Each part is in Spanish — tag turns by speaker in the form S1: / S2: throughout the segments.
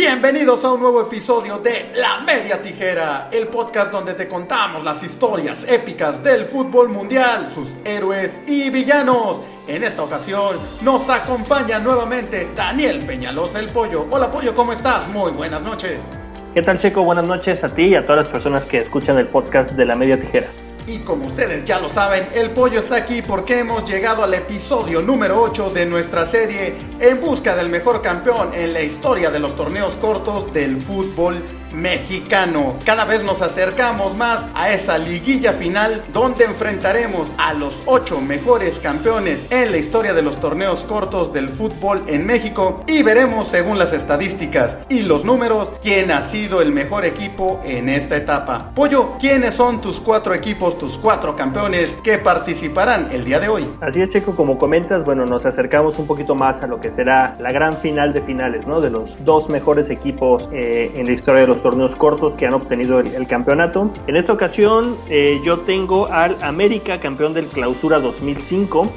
S1: Bienvenidos a un nuevo episodio de La Media Tijera, el podcast donde te contamos las historias épicas del fútbol mundial, sus héroes y villanos. En esta ocasión nos acompaña nuevamente Daniel Peñalosa el Pollo. Hola Pollo, ¿cómo estás? Muy buenas noches.
S2: ¿Qué tal Checo? Buenas noches a ti y a todas las personas que escuchan el podcast de La Media Tijera.
S1: Y como ustedes ya lo saben, el pollo está aquí porque hemos llegado al episodio número 8 de nuestra serie En busca del mejor campeón en la historia de los torneos cortos del fútbol mexicano. Cada vez nos acercamos más a esa liguilla final donde enfrentaremos a los ocho mejores campeones en la historia de los torneos cortos del fútbol en México y veremos según las estadísticas y los números quién ha sido el mejor equipo en esta etapa. Pollo, ¿quiénes son tus cuatro equipos, tus cuatro campeones que participarán el día de hoy?
S2: Así es, Checo, como comentas, bueno, nos acercamos un poquito más a lo que será la gran final de finales, ¿no? De los dos mejores equipos eh, en la historia de los torneos cortos que han obtenido el, campeonato. En esta ocasión eh, yo tengo al América, campeón del Clausura 2005,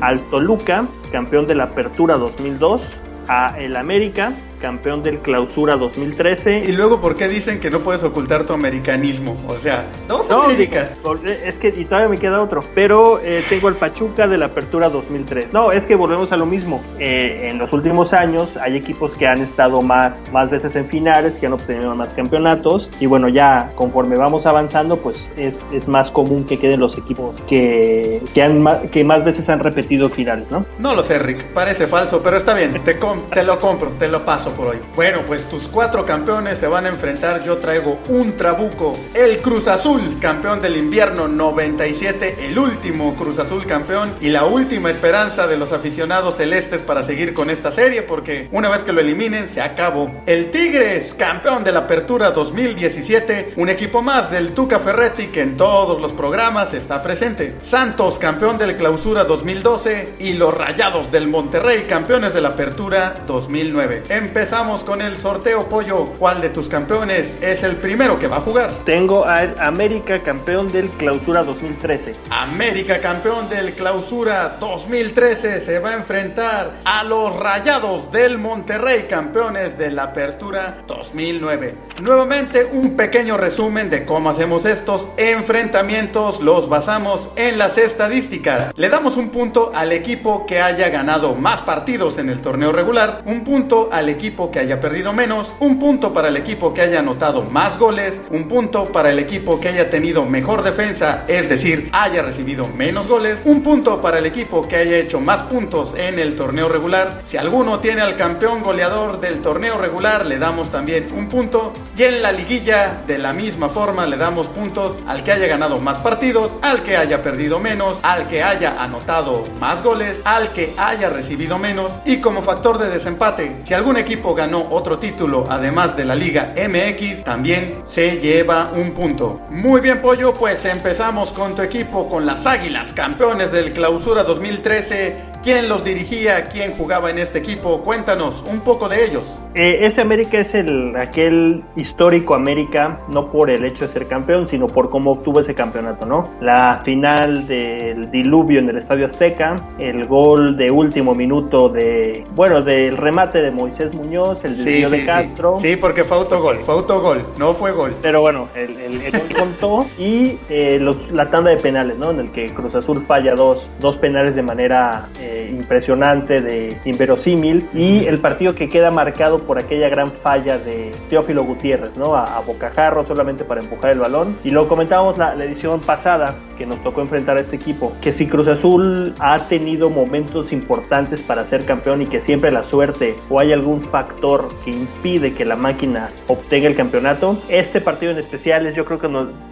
S2: al Toluca, campeón de la Apertura 2002, a el América, campeón del Clausura 2013.
S1: Y luego, ¿por qué dicen que no puedes ocultar tu americanismo? O sea, no, Américas.
S2: Es que y todavía me queda otro. Pero eh, tengo el Pachuca de la Apertura 2003. No, es que volvemos a lo mismo. Eh, en los últimos años hay equipos que han estado más, más veces en finales, que han obtenido más campeonatos. Y bueno, ya conforme vamos avanzando, pues es, es más común que queden los equipos que, que, han, que más veces han repetido finales, ¿no?
S1: No lo sé, Rick. Parece falso, pero está bien. Te, te lo compro, te lo paso por hoy. Bueno, pues tus cuatro campeones se van a enfrentar. Yo traigo un trabuco. El Cruz Azul, campeón del invierno 97, el último Cruz Azul campeón y la última esperanza de los aficionados celestes para seguir con esta serie porque una vez que lo eliminen se acabó. El Tigres, campeón de la Apertura 2017, un equipo más del Tuca Ferretti que en todos los programas está presente. Santos, campeón del Clausura 2012 y los Rayados del Monterrey, campeones de la Apertura 2009 empezamos con el sorteo, Pollo. ¿Cuál de tus campeones es el primero que va a jugar?
S2: Tengo a América, campeón del Clausura 2013.
S1: América, campeón del Clausura 2013, se va a enfrentar a los Rayados del Monterrey, campeones de la Apertura 2009. Nuevamente, un pequeño resumen de cómo hacemos estos enfrentamientos. Los basamos en las estadísticas. Le damos un punto al equipo que haya ganado más partidos en el torneo regular, un punto al equipo que haya perdido menos, un punto para el equipo que haya anotado más goles, un punto para el equipo que haya tenido mejor defensa, es decir, haya recibido menos goles, un punto para el equipo que haya hecho más puntos en el torneo regular. Si alguno tiene al campeón goleador del torneo regular, le damos también un punto. Y en la liguilla, de la misma forma, le damos puntos al que haya ganado más partidos, al que haya perdido menos, al que haya anotado más goles, al que haya recibido menos. Y como factor de desempate, si algún equipo ganó otro título además de la Liga MX, también se lleva un punto. Muy bien, Pollo, pues empezamos con tu equipo, con las Águilas, campeones del Clausura 2013. ¿Quién los dirigía? ¿Quién jugaba en este equipo? Cuéntanos un poco de ellos.
S2: Eh, ese América es el aquel histórico América, no por el hecho de ser campeón, sino por cómo obtuvo ese campeonato, ¿no? La final del diluvio en el Estadio Azteca, el gol de último minuto de, bueno, del remate de Moisés Muñoz, el desvío de Castro.
S1: Sí. porque fue autogol, fue autogol, no fue gol.
S2: Pero bueno, el, el, contó y eh, la tanda de penales, ¿no? En el que Cruz Azul falla dos, dos penales de manera eh, impresionante, de inverosímil y el partido que queda marcado por aquella gran falla de Teófilo Gutiérrez, ¿no? A, bocajarro solamente para empujar el balón. Y lo comentábamos la, la edición pasada que nos tocó enfrentar a este equipo, que si Cruz Azul ha tenido momentos importantes para ser campeón y que siempre la suerte o hay algún factor que impide que la máquina obtenga el campeonato, este partido en especial es yo creo que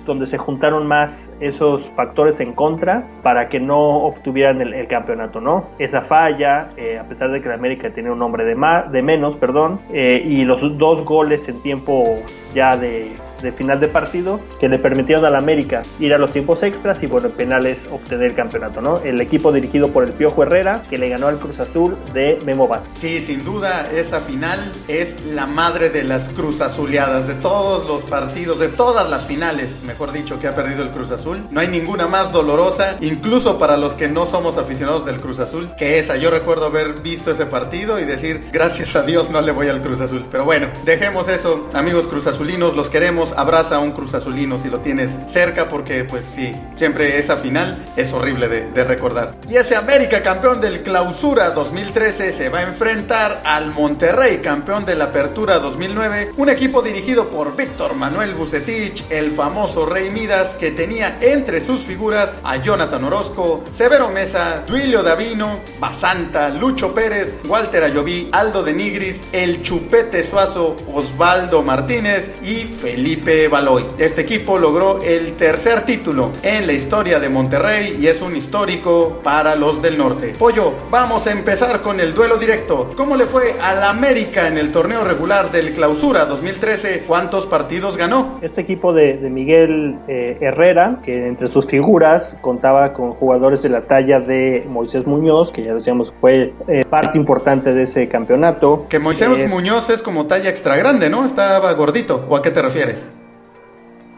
S2: donde se juntaron más esos factores en contra para que no obtuvieran el, campeonato, ¿no? Esa falla, eh, a pesar de que la América tiene un nombre de, más, de menos, perdón, eh, y los dos goles en tiempo ya de, de final de partido que le permitieron a la América ir a los tiempos extras y bueno, en penales obtener el campeonato, ¿no? El equipo dirigido por el Piojo Herrera que le ganó al Cruz Azul de Memo Vázquez.
S1: Sí, sin duda, esa final es la madre de las Cruz Azuleadas, de todos los partidos, de todas las finales, mejor dicho, que ha perdido el Cruz Azul. No hay ninguna más dolorosa, incluso para los que no somos aficionados del Cruz Azul, que esa. Yo recuerdo haber visto ese partido y decir, gracias a Dios no le voy al Cruz Azul. Pero bueno, dejemos eso, amigos Cruz Azulinos, los queremos. Abraza a un Cruz Azulino si lo tienes cerca, porque pues sí, siempre esa final es horrible de, recordar. Y ese América campeón del Clausura 2013 se va a enfrentar al Monterrey campeón de la Apertura 2009, un equipo dirigido por Víctor Manuel Bucetich, el famoso Rey Midas, que tenía entre sus figuras a Jonathan Orozco, Severo Mesa, Duilio Davino, Basanta, Lucho Pérez, Walter Ayoví, Aldo de Nigris, el Chupete Suazo, Osvaldo Martínez y Felipe Baloy. Este equipo logró el tercer título en la historia de Monterrey y es un histórico para los del norte. Pollo, vamos a empezar con el duelo directo. ¿Cómo le fue al América en el torneo regular del Clausura 2013? ¿Cuántos partidos ganó?
S2: Este equipo de, de Miguel eh, Herrera, que entre sus figuras contaba con jugadores de la talla de Moisés Muñoz, que ya decíamos fue eh, parte importante de ese campeonato.
S1: Que Moisés
S2: Eh,
S1: Muñoz es como talla extra grande, ¿no? Estaba gordito. ¿O a qué te refieres?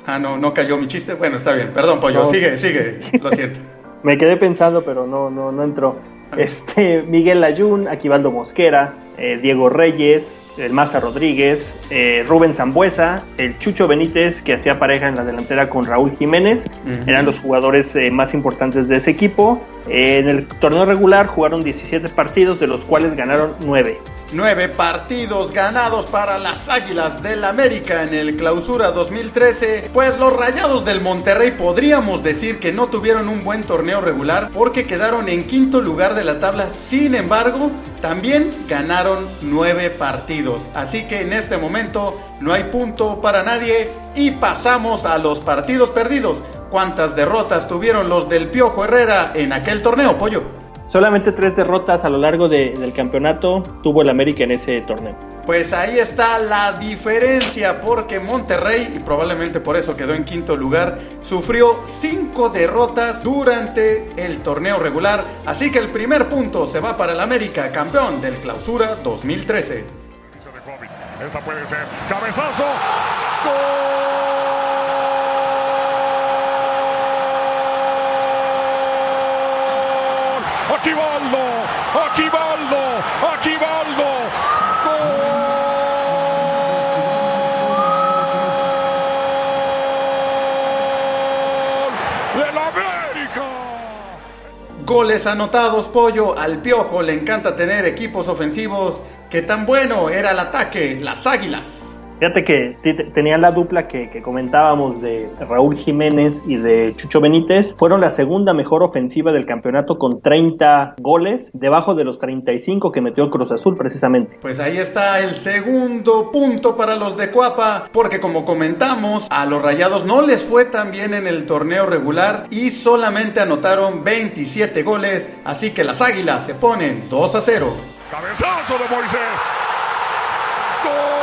S1: Ah, no, no cayó mi chiste. Bueno, está bien. Perdón, Pollo.
S2: No.
S1: Sigue, sigue. Lo siento.
S2: Me quedé pensando, pero no, no, no entró. Este, Miguel Layún, Aquivaldo Mosquera, eh, Diego Reyes, el Maza Rodríguez, eh, Rubén Zambuesa, el Chucho Benítez, que hacía pareja en la delantera con Raúl Jiménez, eran los jugadores eh, más importantes de ese equipo. En el torneo regular jugaron 17 partidos, de los cuales ganaron 9.
S1: Nueve partidos ganados para las Águilas del América en el Clausura 2013. Pues los Rayados del Monterrey podríamos decir que no tuvieron un buen torneo regular porque quedaron en quinto lugar de la tabla. Sin embargo, también ganaron nueve partidos. Así que en este momento no hay punto para nadie y pasamos a los partidos perdidos. ¿Cuántas derrotas tuvieron los del Piojo Herrera en aquel torneo, Pollo?
S2: Solamente tres derrotas a lo largo de- del campeonato tuvo el América en ese torneo.
S1: Pues ahí está la diferencia porque Monterrey, y probablemente por eso quedó en quinto lugar, sufrió cinco derrotas durante el torneo regular. Así que el primer punto se va para el América, campeón del Clausura 2013.
S3: de Jovic. Esta puede ser. Cabezazo. ¡Gol! Aquivaldo. Aquivaldo. Aquivaldo. ¡Gol! ¡Del América!
S1: Goles anotados, Pollo. Al Piojo le encanta tener equipos ofensivos. Que tan bueno era el ataque, las Águilas.
S2: Fíjate que tenían la dupla que, que comentábamos de Raúl Jiménez y de Chucho Benítez. Fueron la segunda mejor ofensiva del campeonato con 30 goles, debajo de los 35 que metió Cruz Azul precisamente.
S1: Pues ahí está el segundo punto para los de Cuapa, porque como comentamos, a los Rayados no les fue tan bien en el torneo regular y solamente anotaron 27 goles, así que las Águilas se ponen 2 a 0.
S3: Cabezazo de Moisés. ¡Gol!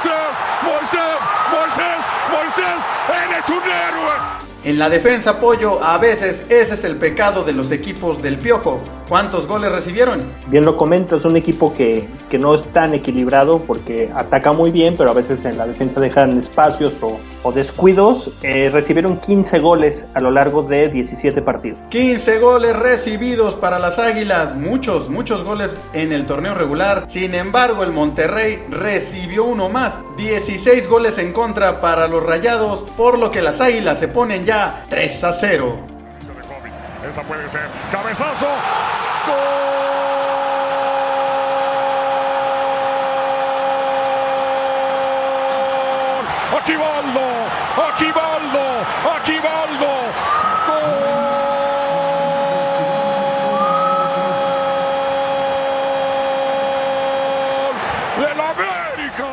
S3: Moisés, Moisés, Moisés, Moisés, eres un héroe.
S1: En la defensa, Pollo, a veces ese es el pecado de los equipos del Piojo. ¿Cuántos goles recibieron?
S2: Bien lo comento, es un equipo que, que no es tan equilibrado porque ataca muy bien, pero a veces en la defensa dejan espacios o, o descuidos. Eh, recibieron 15 goles a lo largo de 17 partidos.
S1: 15 goles recibidos para las Águilas, muchos, muchos goles en el torneo regular. Sin embargo, el Monterrey recibió uno más, 16 goles en contra para los Rayados, por lo que las Águilas se ponen ya 3 a 0.
S3: de Jovic. Esa puede ser. Cabezazo. ¡Gol! Aquivaldo. Aquivaldo. Aquivaldo. ¡Gol! ¡Del América!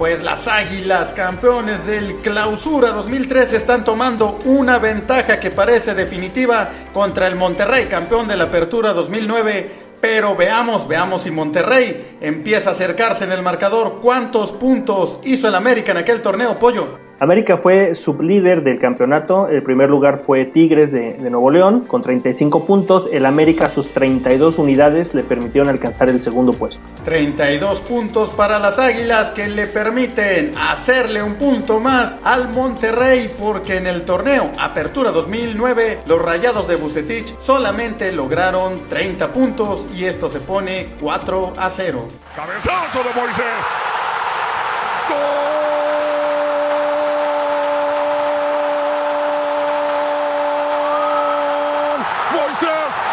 S1: Pues las Águilas, campeones del Clausura 2013, están tomando una ventaja que parece definitiva contra el Monterrey, campeón de la Apertura 2009. Pero veamos, veamos si Monterrey empieza a acercarse en el marcador. ¿Cuántos puntos hizo el América en aquel torneo, Pollo?
S2: América fue sublíder del campeonato. El primer lugar fue Tigres de, de, Nuevo León con 35 puntos. El América sus 32 unidades le permitieron alcanzar el segundo puesto.
S1: 32 puntos para las Águilas que le permiten hacerle un punto más al Monterrey porque en el torneo Apertura 2009 los Rayados de Bucetich solamente lograron 30 puntos y esto se pone 4 a 0.
S3: Cabezazo de Moisés. ¡Gol!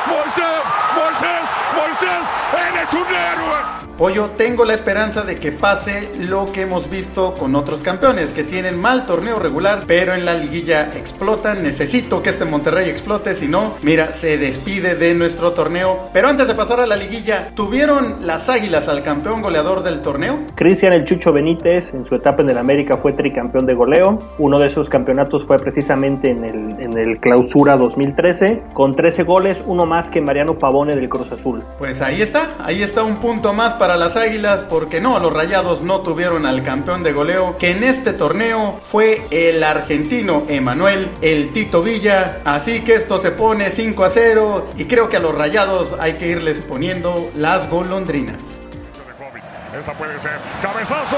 S3: Moisés, Moisés, Moisés, Moisés, eres un héroe.
S1: Pollo, tengo la esperanza de que pase lo que hemos visto con otros campeones que tienen mal torneo regular, pero en la liguilla explotan. Necesito que este Monterrey explote, si no, mira, se despide de nuestro torneo. Pero antes de pasar a la liguilla, ¿tuvieron las Águilas al campeón goleador del torneo?
S2: Cristian El Chucho Benítez, en su etapa en el América, fue tricampeón de goleo. Uno de esos campeonatos fue precisamente en el, en el Clausura 2013, con 13 goles, uno más que Mariano Pavone del Cruz Azul.
S1: Pues ahí está, ahí está un punto más para para las Águilas porque no, los Rayados no tuvieron al campeón de goleo que en este torneo fue el argentino Emanuel El Tito Villa. Así que esto se pone 5 a 0 y creo que a los Rayados hay que irles poniendo las golondrinas.
S3: Esa puede ser cabezazo.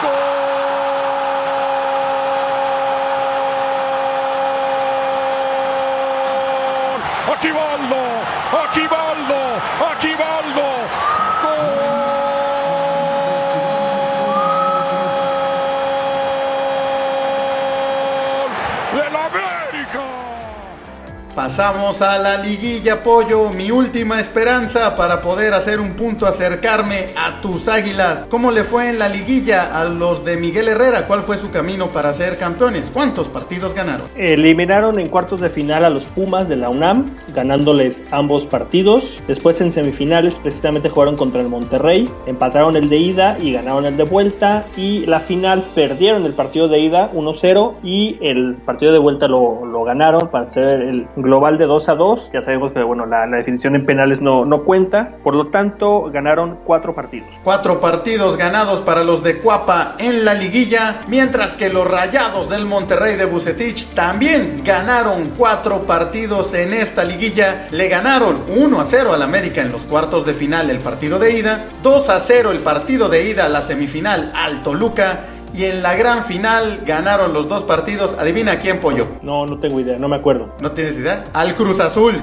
S3: ¡Gol! Aquí Baldo,
S1: Pasamos a la liguilla, pollo. Mi última esperanza para poder hacer un punto, acercarme a tus águilas. ¿Cómo le fue en la liguilla a los de Miguel Herrera? ¿Cuál fue su camino para ser campeones? ¿Cuántos partidos ganaron?
S2: Eliminaron en cuartos de final a los Pumas de la UNAM, ganándoles ambos partidos. Después en semifinales precisamente jugaron contra el Monterrey, empataron el de ida y ganaron el de vuelta. Y la final perdieron el partido de ida 1-0 y el partido de vuelta lo, ganaron para ser el global de 2 a 2. Ya sabemos que bueno, la, definición en penales no, no, cuenta. Por lo tanto, ganaron cuatro partidos.
S1: Cuatro partidos ganados para los de Cuapa en la liguilla, mientras que los Rayados del Monterrey de Bucetich también ganaron cuatro partidos en esta liguilla. Le ganaron 1 a 0 al América en los cuartos de final el partido de ida, 2 a 0 el partido de ida a la semifinal al Toluca y en la gran final ganaron los dos partidos. Adivina quién pollo.
S2: No, no tengo idea, no me acuerdo.
S1: ¿No tienes idea? Al Cruz Azul.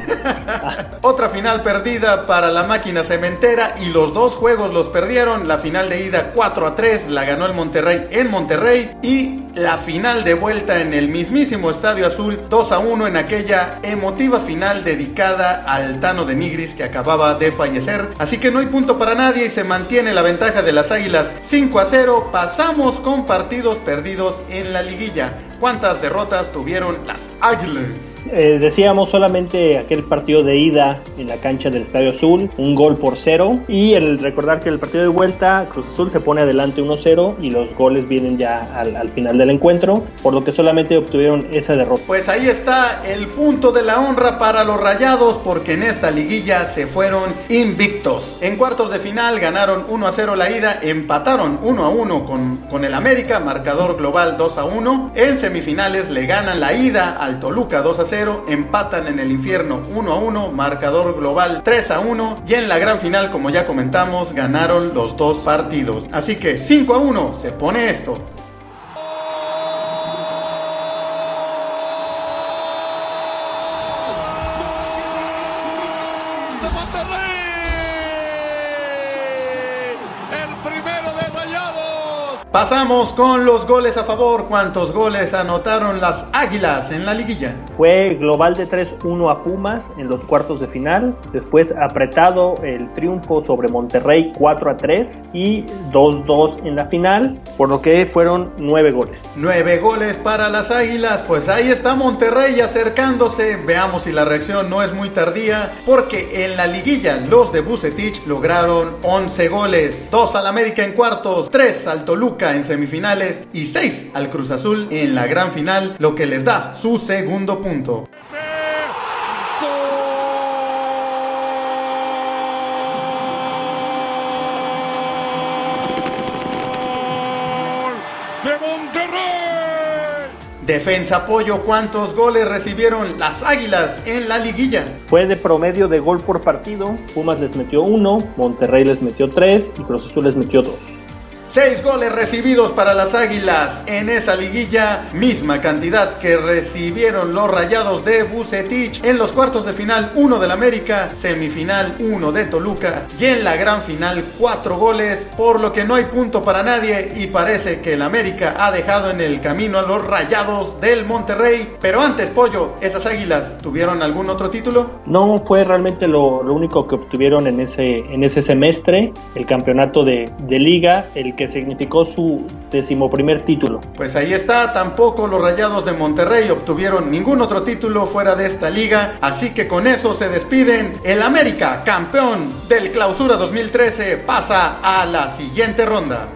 S1: Otra final perdida para la máquina cementera y los dos juegos los perdieron. La final de ida 4 a 3 la ganó el Monterrey en Monterrey y la final de vuelta en el mismísimo Estadio Azul 2 a 1 en aquella emotiva final dedicada al Tano de Nigris que acababa de fallecer. Así que no hay punto para nadie y se mantiene la ventaja de las Águilas 5 a 0. Pasamos con partidos perdidos en la liguilla. ¿Cuántas derrotas tuvieron las Águilas?
S2: Eh, decíamos solamente aquel partido de ida en la cancha del Estadio Azul, un gol por cero. Y el recordar que el partido de vuelta, Cruz Azul se pone adelante 1-0 y los goles vienen ya al, al, final del encuentro, por lo que solamente obtuvieron esa derrota.
S1: Pues ahí está el punto de la honra para los rayados, porque en esta liguilla se fueron invictos. En cuartos de final ganaron 1-0 la ida, empataron 1-1 con, con el América, marcador global 2-1. En semifinales le ganan la ida al Toluca 2-0 empatan en el infierno 1 a 1, marcador global 3 a 1 y en la gran final, como ya comentamos, ganaron los dos partidos. Así que 5 a 1 se pone esto. Pasamos con los goles a favor. ¿Cuántos goles anotaron las Águilas en la liguilla?
S2: Fue global de 3-1 a Pumas en los cuartos de final. Después apretado el triunfo sobre Monterrey 4-3 y 2-2 en la final, por lo que fueron 9 goles.
S1: 9 goles para las Águilas. Pues ahí está Monterrey acercándose. Veamos si la reacción no es muy tardía, porque en la liguilla los de Bucetich lograron 11 goles. 2 al América en cuartos, 3 al Toluca en semifinales y 6 al Cruz Azul en la gran final, lo que les da su segundo punto.
S3: de Monterrey.
S1: Defensa apoyo, ¿cuántos goles recibieron las Águilas en la liguilla?
S2: Fue de promedio de gol por partido. Pumas les metió uno, Monterrey les metió tres y Cruz Azul les metió dos.
S1: Seis goles recibidos para las Águilas en esa liguilla, misma cantidad que recibieron los Rayados de Bucetich en los cuartos de final, uno del América, semifinal, uno de Toluca y en la gran final, cuatro goles, por lo que no hay punto para nadie y parece que el América ha dejado en el camino a los Rayados del Monterrey. Pero antes, Pollo, ¿esas Águilas tuvieron algún otro título?
S2: No fue realmente lo, único que obtuvieron en ese, en ese semestre, el campeonato de, de liga, el que significó su decimoprimer título.
S1: Pues ahí está, tampoco los Rayados de Monterrey obtuvieron ningún otro título fuera de esta liga, así que con eso se despiden. El América, campeón del Clausura 2013, pasa a la siguiente ronda.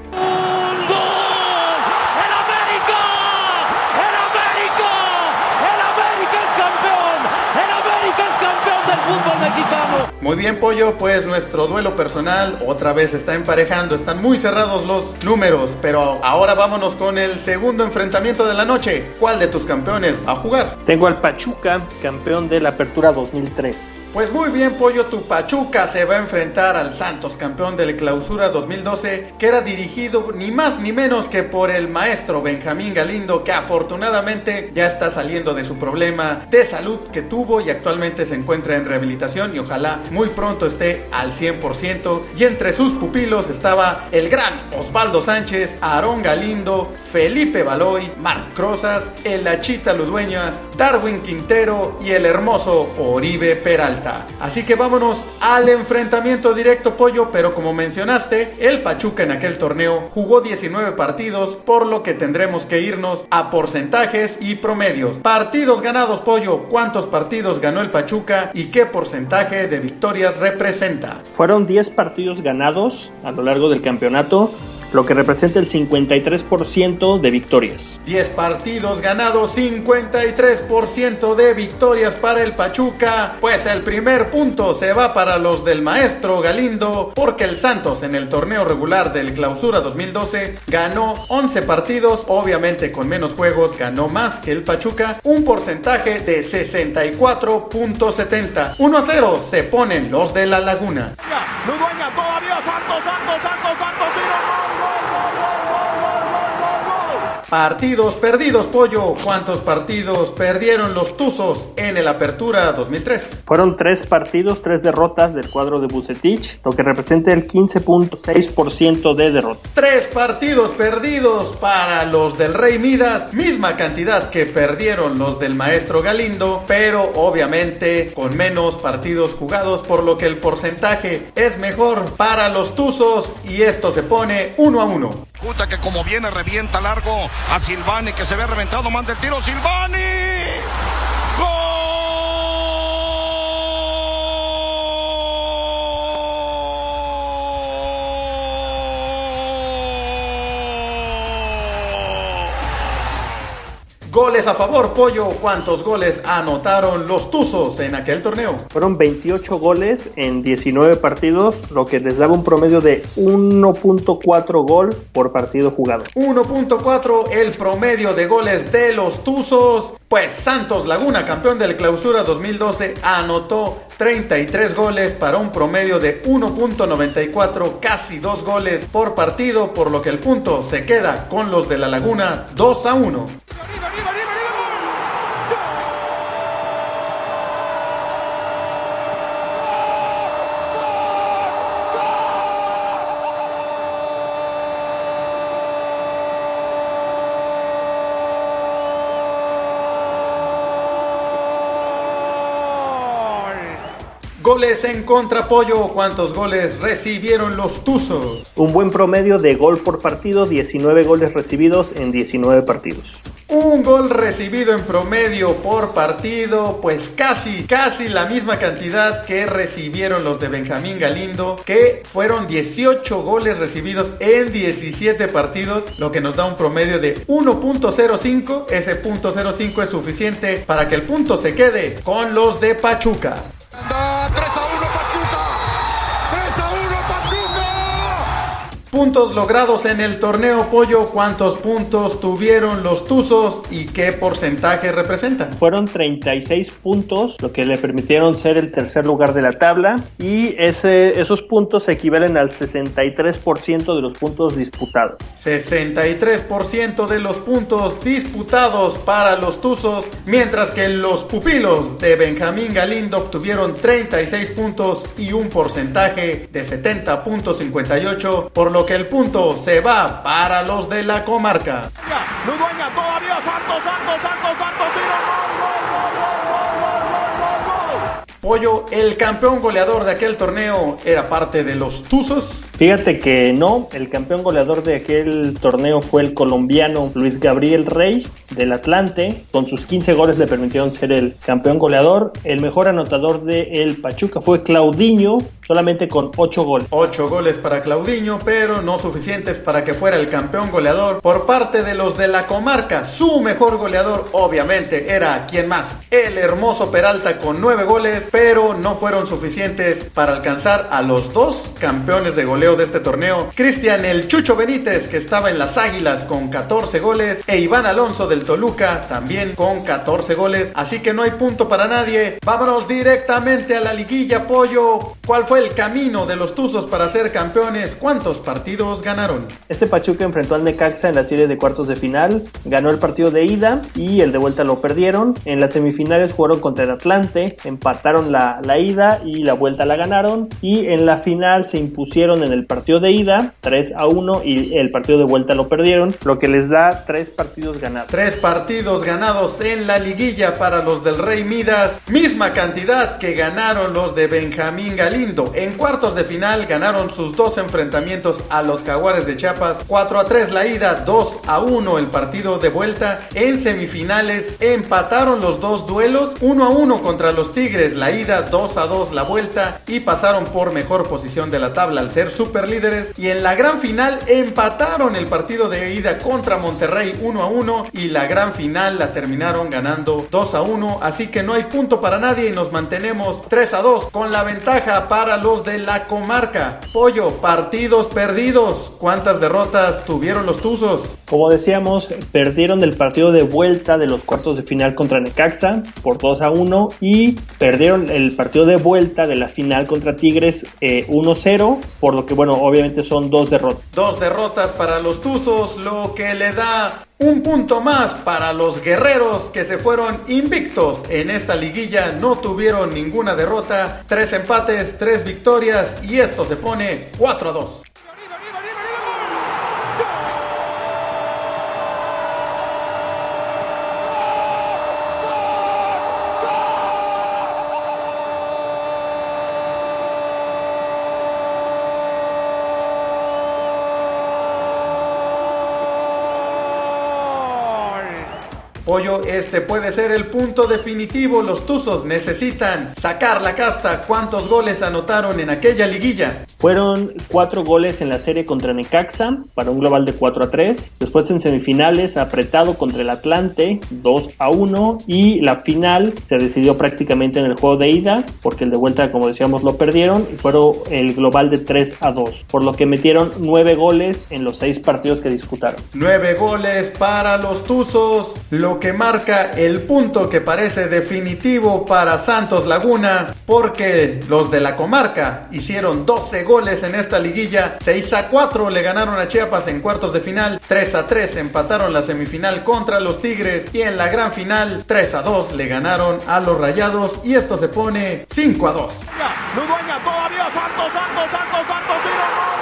S1: Muy bien, Pollo, pues nuestro duelo personal otra vez está emparejando. Están muy cerrados los números, pero ahora vámonos con el segundo enfrentamiento de la noche. ¿Cuál de tus campeones va a jugar?
S2: Tengo al Pachuca, campeón de la Apertura 2003.
S1: Pues muy bien, Pollo, tu Pachuca se va a enfrentar al Santos, campeón del Clausura 2012, que era dirigido ni más ni menos que por el maestro Benjamín Galindo, que afortunadamente ya está saliendo de su problema de salud que tuvo y actualmente se encuentra en rehabilitación y ojalá muy pronto esté al 100%. Y entre sus pupilos estaba el gran Osvaldo Sánchez, Aarón Galindo, Felipe Baloy, Marc Crozas, el Achita Ludueña, Darwin Quintero y el hermoso Oribe Peralta. Así que vámonos al enfrentamiento directo, Pollo, pero como mencionaste, el Pachuca en aquel torneo jugó 19 partidos, por lo que tendremos que irnos a porcentajes y promedios. Partidos ganados, Pollo, ¿cuántos partidos ganó el Pachuca y qué porcentaje de victorias representa?
S2: Fueron 10 partidos ganados a lo largo del campeonato lo que representa el 53% de victorias.
S1: 10 partidos ganados, 53% de victorias para el Pachuca. Pues el primer punto se va para los del maestro Galindo, porque el Santos en el torneo regular del Clausura 2012 ganó 11 partidos, obviamente con menos juegos, ganó más que el Pachuca, un porcentaje de 64.70. 1 a 0 se ponen los de la Laguna. todavía Santos, Santos, Santos, Santos, Partidos perdidos, Pollo. ¿Cuántos partidos perdieron los Tuzos en el Apertura 2003?
S2: Fueron tres partidos, tres derrotas del cuadro de Bucetich, lo que representa el 15.6% de derrotas.
S1: Tres partidos perdidos para los del Rey Midas, misma cantidad que perdieron los del Maestro Galindo, pero obviamente con menos partidos jugados, por lo que el porcentaje es mejor para los Tuzos y esto se pone uno a
S3: que como viene revienta largo a Silvani que se ve reventado, manda el tiro Silvani.
S1: Goles a favor, Pollo. ¿Cuántos goles anotaron los Tuzos en aquel torneo?
S2: Fueron 28 goles en 19 partidos, lo que les daba un promedio de 1.4 gol por partido jugado.
S1: 1.4 el promedio de goles de los Tuzos. Pues Santos Laguna, campeón del Clausura 2012, anotó 33 goles para un promedio de 1.94, casi 2 goles por partido, por lo que el punto se queda con los de la Laguna 2 a 1. Goles en contrapollo. ¿Cuántos goles recibieron los Tuzos?
S2: Un buen promedio de gol por partido, 19 goles recibidos en 19 partidos.
S1: Un gol recibido en promedio por partido, pues casi, casi la misma cantidad que recibieron los de Benjamín Galindo, que fueron 18 goles recibidos en 17 partidos, lo que nos da un promedio de 1.05. Ese punto 05 es suficiente para que el punto se quede con los de Pachuca. 3 a Puntos logrados en el torneo Pollo, ¿cuántos puntos tuvieron los Tuzos y qué porcentaje representan?
S2: Fueron 36 puntos, lo que le permitieron ser el tercer lugar de la tabla y ese, esos puntos equivalen al 63% de los puntos disputados.
S1: 63% de los puntos disputados para los Tuzos, mientras que los pupilos de Benjamín Galindo obtuvieron 36 puntos y un porcentaje de 70.58, por lo que el punto se va para los de la comarca. Pollo, el campeón goleador de aquel torneo era parte de los Tuzos.
S2: Fíjate que no, el campeón goleador de aquel torneo fue el colombiano Luis Gabriel Rey del Atlante. Con sus 15 goles le permitieron ser el campeón goleador. El mejor anotador de el Pachuca fue Claudinho, solamente con 8 goles.
S1: 8 goles para Claudinho, pero no suficientes para que fuera el campeón goleador por parte de los de la comarca. Su mejor goleador, obviamente, era quien más, el hermoso Peralta con 9 goles pero no fueron suficientes para alcanzar a los dos campeones de goleo de este torneo, Cristian el Chucho Benítez, que estaba en las Águilas con 14 goles, e Iván Alonso del Toluca también con 14 goles, así que no hay punto para nadie. Vámonos directamente a la liguilla, pollo. ¿Cuál fue el camino de los Tuzos para ser campeones? ¿Cuántos partidos ganaron?
S2: Este Pachuca enfrentó al Necaxa en la serie de cuartos de final, ganó el partido de ida y el de vuelta lo perdieron. En las semifinales jugaron contra el Atlante, empataron la, ida y la vuelta la ganaron. Y en la final se impusieron en el partido de ida 3 a 1 y el partido de vuelta lo perdieron, lo que les da tres partidos ganados.
S1: Tres partidos ganados en la liguilla para los del Rey Midas, misma cantidad que ganaron los de Benjamín Galindo. En cuartos de final ganaron sus dos enfrentamientos a los Jaguares de Chiapas, 4 a 3 la ida, 2 a 1 el partido de vuelta. En semifinales empataron los dos duelos, 1 a 1 contra los Tigres, la ida, 2 a 2 la vuelta y pasaron por mejor posición de la tabla al ser super líderes. Y en la gran final empataron el partido de ida contra Monterrey 1 a 1 y la gran final la terminaron ganando 2 a 1. Así que no hay punto para nadie y nos mantenemos 3 a 2 con la ventaja para los de la comarca. Pollo, partidos perdidos. ¿Cuántas derrotas tuvieron los Tuzos?
S2: Como decíamos, perdieron el partido de vuelta de los cuartos de final contra Necaxa por 2 a 1 y perdieron el partido de vuelta de la final contra Tigres 1-0, eh, por lo que, bueno, obviamente son dos derrotas.
S1: Dos derrotas para los Tuzos, lo que le da un punto más para los guerreros que se fueron invictos en esta liguilla, no tuvieron ninguna derrota, tres empates, tres victorias y esto se pone 4 a 2. Pollo, este puede ser el punto definitivo. Los Tuzos necesitan sacar la casta. ¿Cuántos goles anotaron en aquella liguilla?
S2: Fueron cuatro goles en la serie contra Necaxa para un global de 4 a 3. Después en semifinales apretado contra el Atlante 2 a 1 y la final se decidió prácticamente en el juego de ida porque el de vuelta como decíamos lo perdieron y fueron el global de 3 a 2 por lo que metieron nueve goles en los seis partidos que disputaron.
S1: Nueve goles para los Tuzos que marca el punto que parece definitivo para Santos Laguna, porque los de la comarca hicieron 12 goles en esta liguilla, 6 a 4 le ganaron a Chiapas en cuartos de final, 3 a 3 empataron la semifinal contra los Tigres y en la gran final 3 a 2 le ganaron a los Rayados. Y esto se pone 5 a 2. todavía Santos, Santos, Santos, Santos,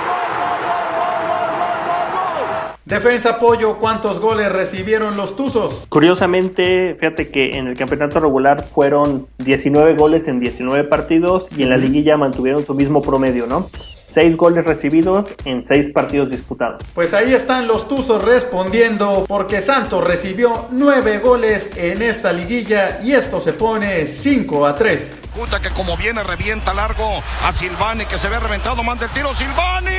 S1: Defensa apoyo, ¿cuántos goles recibieron los Tuzos?
S2: Curiosamente, fíjate que en el campeonato regular fueron 19 goles en 19 partidos y en la liguilla mantuvieron su mismo promedio, ¿no? 6 goles recibidos en 6 partidos disputados.
S1: Pues ahí están los Tuzos respondiendo porque Santos recibió 9 goles en esta liguilla y esto se pone 5 a 3.
S3: Puta que como viene revienta largo a Silvani que se ve reventado, manda el tiro Silvani.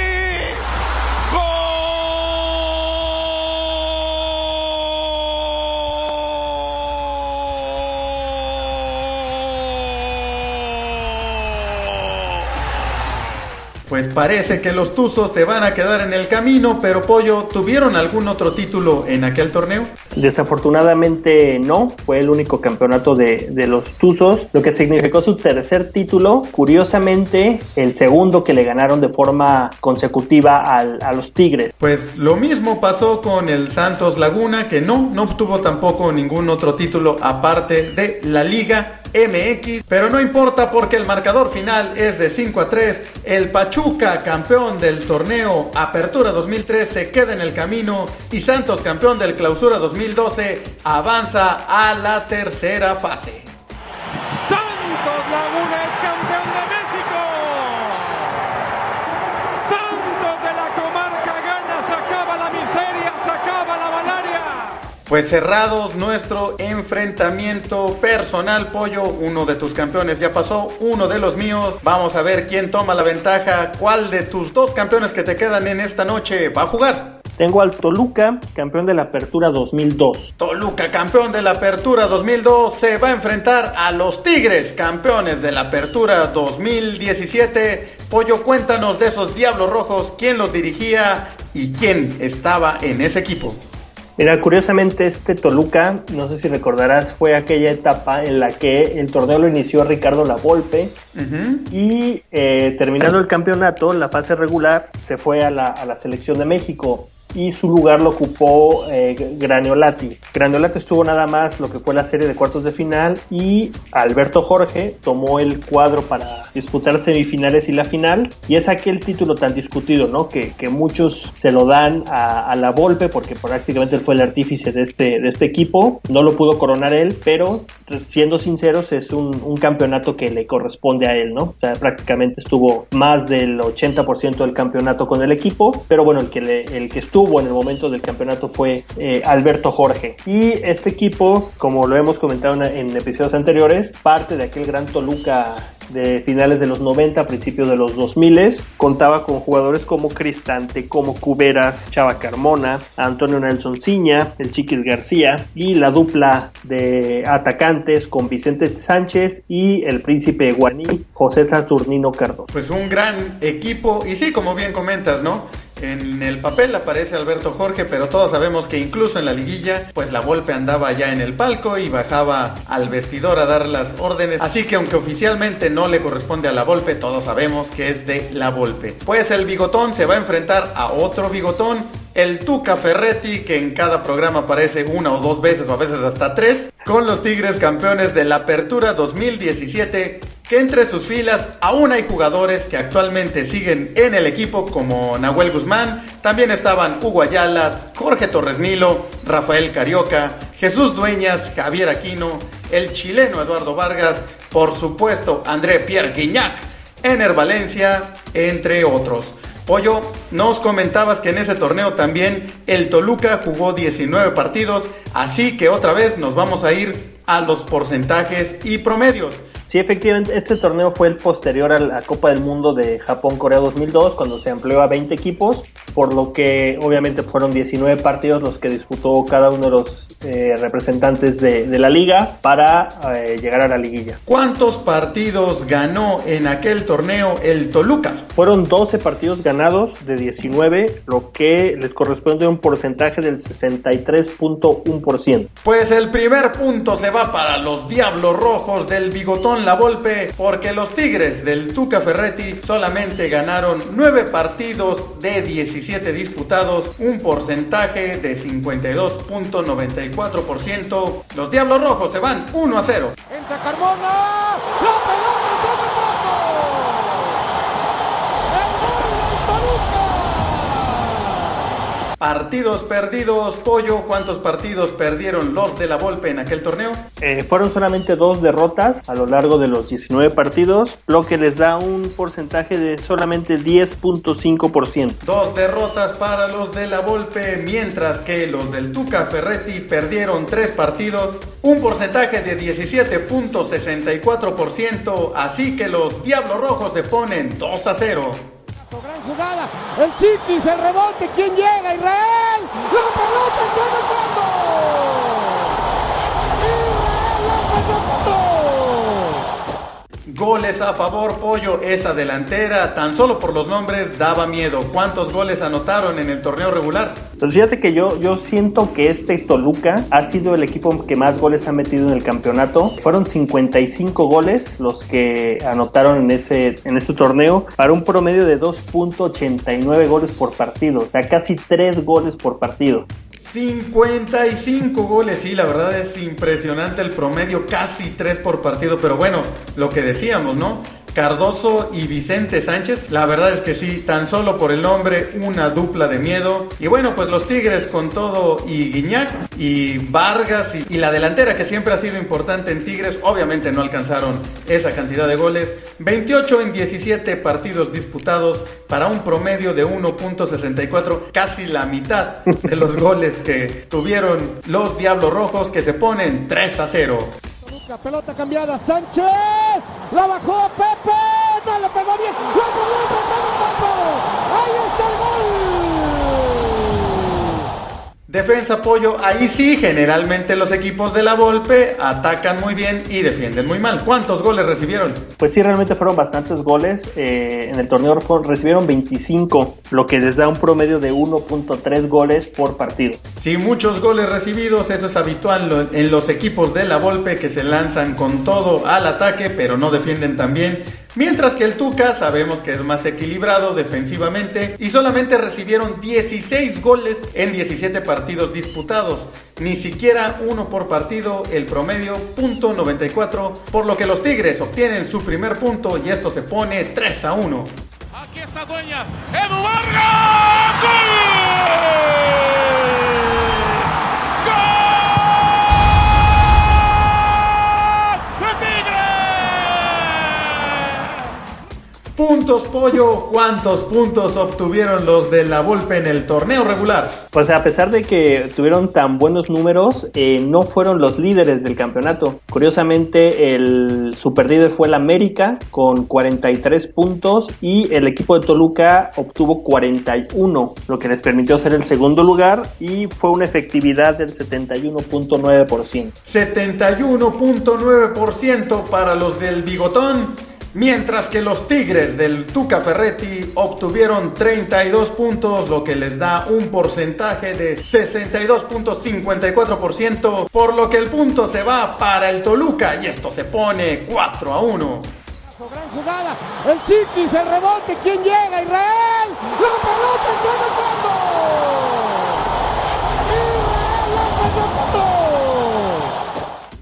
S1: Pues parece que los Tuzos se van a quedar en el camino, pero Pollo, ¿tuvieron algún otro título en aquel torneo?
S2: Desafortunadamente no, fue el único campeonato de, de los Tuzos, lo que significó su tercer título, curiosamente el segundo que le ganaron de forma consecutiva al, a los Tigres.
S1: Pues lo mismo pasó con el Santos Laguna, que no, no obtuvo tampoco ningún otro título aparte de la Liga MX, pero no importa porque el marcador final es de 5 a 3. El Pachuca, campeón del torneo Apertura 2003, se queda en el camino y Santos, campeón del Clausura 2012, avanza a la tercera fase.
S4: Santos Laguna es campeón de México. Santos de la comarca gana, se acaba la miseria, se acaba la malaria.
S1: Pues cerrados nuestro enfrentamiento personal, Pollo. Uno de tus campeones ya pasó, uno de los míos. Vamos a ver quién toma la ventaja. ¿Cuál de tus dos campeones que te quedan en esta noche va a jugar?
S2: Tengo al Toluca, campeón de la Apertura 2002.
S1: Toluca, campeón de la Apertura 2002, se va a enfrentar a los Tigres, campeones de la Apertura 2017. Pollo, cuéntanos de esos Diablos Rojos, quién los dirigía y quién estaba en ese equipo.
S2: Mira, curiosamente este Toluca, no sé si recordarás, fue aquella etapa en la que el torneo lo inició Ricardo Lavolpe y eh, terminando el campeonato, la fase regular, se fue a la, a la selección de México y su lugar lo ocupó eh, Graniolati. Graniolati estuvo nada más lo que fue la serie de cuartos de final y Alberto Jorge tomó el cuadro para disputar semifinales y la final y es aquel título tan discutido, ¿no? Que, que muchos se lo dan a, a la Volpe porque prácticamente él fue el artífice de este, de este equipo, no lo pudo coronar él, pero siendo sinceros es un, un campeonato que le corresponde a él, ¿no? O sea, prácticamente estuvo más del 80% del campeonato con el equipo, pero bueno, el que, le- el que estuvo en el momento del campeonato fue eh, Alberto Jorge. Y este equipo, como lo hemos comentado en, episodios anteriores, parte de aquel gran Toluca de finales de los 90, principios de los 2000, contaba con jugadores como Cristante, como Cuberas, Chava Carmona, Antonio Nelson Ciña, el Chiquis García y la dupla de atacantes con Vicente Sánchez y el príncipe Guaní, José Saturnino Cardoso.
S1: Pues un gran equipo y sí, como bien comentas, ¿no? En el papel aparece Alberto Jorge, pero todos sabemos que incluso en la liguilla, pues la Volpe andaba ya en el palco y bajaba al vestidor a dar las órdenes. Así que aunque oficialmente no le corresponde a la Volpe, todos sabemos que es de la Volpe. Pues el bigotón se va a enfrentar a otro bigotón. El Tuca Ferretti, que en cada programa aparece una o dos veces o a veces hasta tres, con los Tigres campeones de la Apertura 2017 que entre sus filas aún hay jugadores que actualmente siguen en el equipo como Nahuel Guzmán, también estaban Hugo Ayala, Jorge Torres Nilo, Rafael Carioca, Jesús Dueñas, Javier Aquino, el chileno Eduardo Vargas, por supuesto André Pierre Guignac, Ener Valencia, entre otros. Pollo, nos comentabas que en ese torneo también el Toluca jugó 19 partidos, así que otra vez nos vamos a ir a los porcentajes y promedios.
S2: Sí, efectivamente, este torneo fue el posterior a la Copa del Mundo de Japón-Corea 2002, cuando se amplió a 20 equipos, por lo que obviamente fueron 19 partidos los que disputó cada uno de los eh, representantes de, de la liga para eh, llegar a la liguilla.
S1: ¿Cuántos partidos ganó en aquel torneo el Toluca?
S2: Fueron 12 partidos ganados de 19, lo que les corresponde a un porcentaje del 63.1%.
S1: Pues el primer punto se va para los Diablos Rojos del Bigotón La Volpe, porque los Tigres del Tuca Ferretti solamente ganaron 9 partidos de 17 disputados, un porcentaje de 52.94%. Los Diablos Rojos se van 1 a 0.
S4: Entra Carmona. La pelota entró en el fondo. El gol del Toluca.
S1: Partidos perdidos, Pollo, ¿cuántos partidos perdieron los de La Volpe en aquel torneo?
S2: Eh, fueron solamente dos derrotas a lo largo de los 19 partidos, lo que les da un porcentaje de solamente 10.5%.
S1: Dos derrotas para los de la Volpe, mientras que los del Tuca Ferretti perdieron tres partidos, un porcentaje de 17.64%, así que los Diablos Rojos se ponen 2 a 0.
S4: Gran jugada. El Chiquis, el rebote. ¿Quién llega? Israel. La pelota entró en el fondo. Israel
S1: Goles a favor, Pollo. Esa delantera, tan solo por los nombres, daba miedo. ¿Cuántos goles anotaron en el torneo regular?
S2: Pues fíjate que yo, yo siento que este Toluca ha sido el equipo que más goles ha metido en el campeonato. Fueron 55 goles los que anotaron en, ese, en este torneo para un promedio de 2.89 goles por partido. O sea, casi 3 goles por partido.
S1: 55 goles, sí, la verdad es impresionante el promedio, casi 3 por partido, pero bueno, lo que decíamos, ¿no? Cardoso y Vicente Sánchez. La verdad es que sí, tan solo por el nombre, una dupla de miedo. Y bueno, pues los Tigres con todo y Guiñac y Vargas y, la delantera que siempre ha sido importante en Tigres, obviamente no alcanzaron esa cantidad de goles. 28 en 17 partidos disputados para un promedio de 1.64, casi la mitad de los goles que tuvieron los Diablos Rojos que se ponen 3 a 0.
S4: La pelota cambiada, Sánchez, la bajó Pepe, no le pegó bien, la Pepe, ahí está
S1: Defensa, apoyo, ahí sí, generalmente los equipos de la Volpe atacan muy bien y defienden muy mal. ¿Cuántos goles recibieron?
S2: Pues sí, realmente fueron bastantes goles. Eh, en el torneo recibieron 25, lo que les da un promedio de 1.3 goles por partido.
S1: Sí, muchos goles recibidos, eso es habitual en los equipos de la Volpe que se lanzan con todo al ataque, pero no defienden tan bien. Mientras que el Tuca sabemos que es más equilibrado defensivamente y solamente recibieron 16 goles en 17 partidos disputados, ni siquiera uno por partido, el promedio punto 94, por lo que los Tigres obtienen su primer punto y esto se pone 3 a 1.
S3: Aquí está Dueñas, Edu Vargas, ¡Gol!
S1: Puntos, pollo. ¿Cuántos puntos obtuvieron los de la Volpe en el torneo regular?
S2: Pues a pesar de que tuvieron tan buenos números, eh, no fueron los líderes del campeonato. Curiosamente, el super líder fue el América con 43 puntos y el equipo de Toluca obtuvo 41, lo que les permitió ser el segundo lugar y fue una efectividad del 71.9%.
S1: 71.9% para los del Bigotón Mientras que los Tigres del Tuca Ferretti obtuvieron 32 puntos, lo que les da un porcentaje de 62.54%, por lo que el punto se va para el Toluca y esto se pone 4 a 1.
S4: Gran jugada, el Chiquis, el rebote, ¿quién llega? Israel, la pelota, el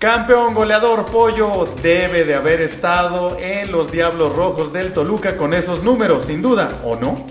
S1: Campeón goleador Pollo debe de haber estado en los Diablos Rojos del Toluca con esos números, sin duda, ¿o no?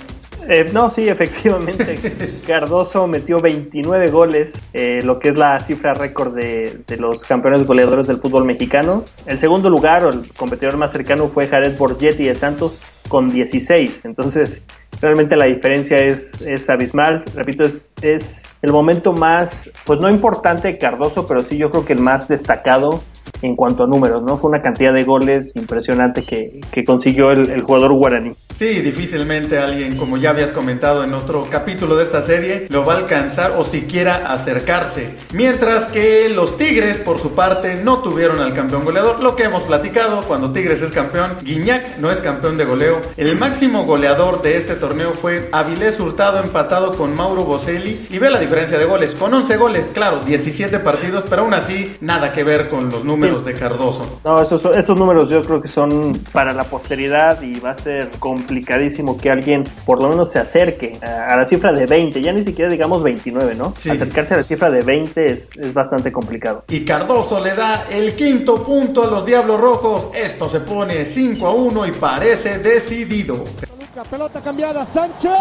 S2: Eh, no, sí, efectivamente. Cardoso metió 29 goles, eh, lo que es la cifra récord de, de, los campeones goleadores del fútbol mexicano. El segundo lugar, o el competidor más cercano, fue Jared Borgetti de Santos con 16. Entonces, realmente la diferencia es, es abismal. Repito, es, es el momento más, pues no importante de Cardoso, pero sí yo creo que el más destacado en cuanto a números, ¿no? Fue una cantidad de goles impresionante que, consiguió el, el, jugador guaraní.
S1: Sí, difícilmente alguien, como ya habías comentado en otro capítulo de esta serie, lo va a alcanzar o siquiera acercarse. Mientras que los Tigres, por su parte, no tuvieron al campeón goleador, lo que hemos platicado, cuando Tigres es campeón, Guiñac no es campeón de goleo. El máximo goleador de este torneo fue Avilés Hurtado empatado con Mauro Boselli y ve la diferencia de goles, con 11 goles, claro, 17 partidos, pero aún así nada que ver con los números de Cardoso.
S2: No, estos números yo creo que son para la posteridad y va a ser complicadísimo que alguien por lo menos se acerque a, la cifra de 20, ya ni siquiera digamos 29, ¿no? Acercarse a la cifra de 20 es, es bastante complicado.
S1: Y Cardoso le da el quinto punto a los Diablos Rojos. Esto se pone 5 a 1 y parece decidido.
S4: pelota cambiada, Sánchez,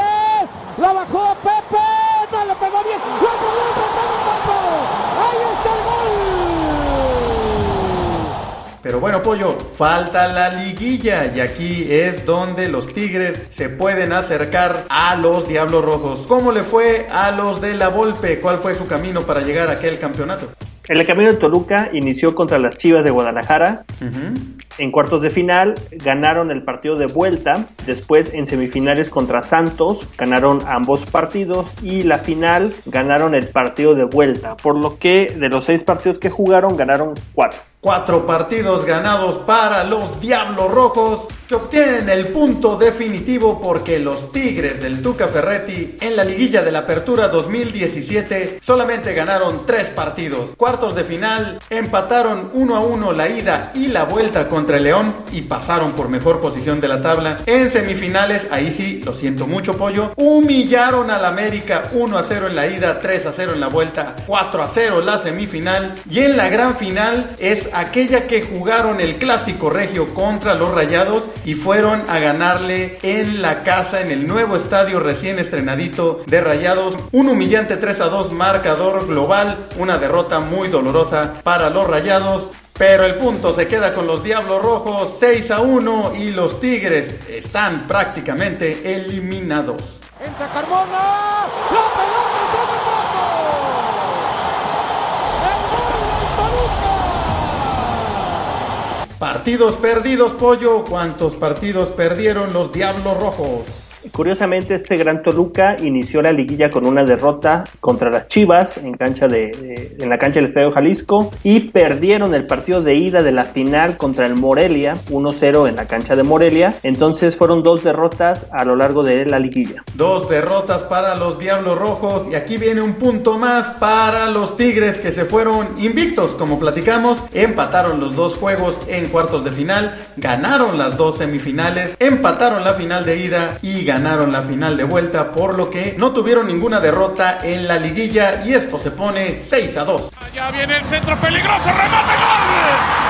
S4: la bajó Pepe, no le pegó bien, la
S1: pero bueno, Pollo, falta la liguilla y aquí es donde los Tigres se pueden acercar a los Diablos Rojos. ¿Cómo le fue a los de la Volpe? ¿Cuál fue su camino para llegar a aquel campeonato?
S2: El camino de Toluca inició contra las Chivas de Guadalajara. En cuartos de final ganaron el partido de vuelta. Después en semifinales contra Santos ganaron ambos partidos. Y la final ganaron el partido de vuelta. Por lo que de los seis partidos que jugaron ganaron cuatro.
S1: Cuatro partidos ganados para los Diablos Rojos que obtienen el punto definitivo porque los Tigres del Tuca Ferretti en la liguilla de la Apertura 2017 solamente ganaron tres partidos. Cuartos de final empataron uno a uno la ida y la vuelta contra el León y pasaron por mejor posición de la tabla. En semifinales, ahí sí, lo siento mucho pollo, humillaron al América 1 a 0 en la ida, 3 a 0 en la vuelta, 4 a 0 la semifinal y en la gran final aquella que jugaron el clásico regio contra los Rayados y fueron a ganarle en la casa, en el nuevo estadio recién estrenadito de Rayados. Un humillante 3 a 2 marcador global, una derrota muy dolorosa para los Rayados. Pero el punto se queda con los Diablos Rojos 6 a 1 y los Tigres están prácticamente eliminados.
S4: Entra Carmona, la pelota
S1: Partidos perdidos, pollo. ¿Cuántos partidos perdieron los Diablos Rojos?
S2: Curiosamente, este Gran Toluca inició la liguilla con una derrota contra las Chivas en, la cancha del Estadio Jalisco y perdieron el partido de ida de la final contra el Morelia, 1-0 en la cancha de Morelia. Entonces fueron dos derrotas a lo largo de la liguilla.
S1: Dos derrotas para los Diablos Rojos y aquí viene un punto más para los Tigres que se fueron invictos, como platicamos, empataron los dos juegos en cuartos de final, ganaron las dos semifinales, empataron la final de ida y ganaron la final de vuelta, por lo que no tuvieron ninguna derrota en la liguilla y esto se pone 6 a 2.
S3: Ya viene el centro peligroso, remate. ¡Gol!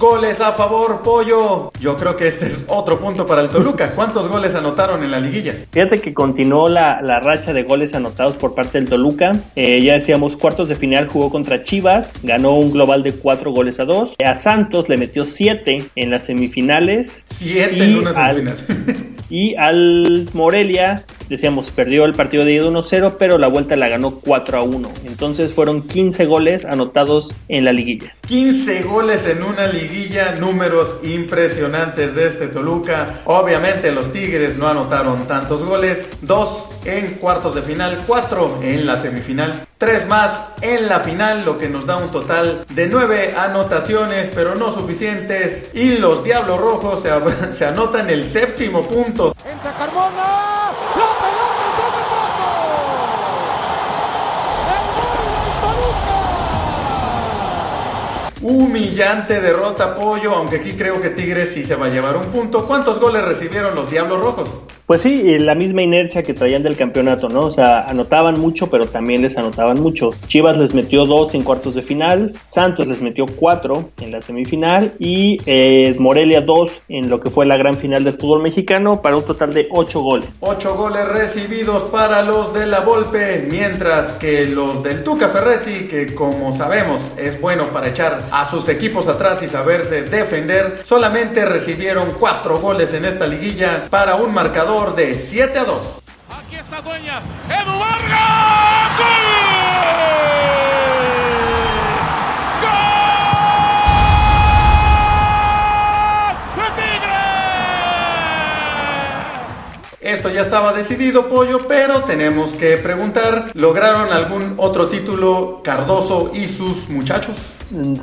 S1: Goles a favor, Pollo. Yo creo que este es otro punto para el Toluca. ¿Cuántos goles anotaron en la liguilla?
S2: Fíjate que continuó la, la racha de goles anotados por parte del Toluca. Eh, ya decíamos, cuartos de final jugó contra Chivas, ganó un global de 4 goles a 2. A Santos le metió 7 en las semifinales.
S1: 7 en una semifinal.
S2: Al, y al Morelia, decíamos, perdió el partido de ida 1-0, pero la vuelta la ganó 4 a 1. Entonces fueron 15 goles anotados en la liguilla.
S1: 15 goles en una liguilla, números impresionantes de este Toluca. Obviamente los Tigres no anotaron tantos goles, 2 en cuartos de final, 4 en la semifinal, 3 más en la final, lo que nos da un total de 9 anotaciones, pero no suficientes. Y los Diablos Rojos se, se anotan el séptimo punto.
S4: Entra Carmona, la pelota
S1: Humillante derrota, Pollo, aunque aquí creo que Tigres sí se va a llevar un punto. ¿Cuántos goles recibieron los Diablos Rojos?
S2: Pues sí, la misma inercia que traían del campeonato, ¿no? O sea, anotaban mucho, pero también les anotaban mucho. Chivas les metió dos en cuartos de final, Santos les metió cuatro en la semifinal y eh, Morelia dos en lo que fue la gran final del fútbol mexicano para un total de ocho goles.
S1: Ocho goles recibidos para los de la Volpe, mientras que los del Tuca Ferretti, que como sabemos es bueno para echar a sus equipos atrás y saberse defender, solamente recibieron cuatro goles en esta liguilla para un marcador de 7 a 2.
S3: Aquí está Dueñas, Edu Vargas, ¡Gol!
S1: Esto ya estaba decidido, Pollo, pero tenemos que preguntar, ¿lograron algún otro título Cardoso y sus muchachos?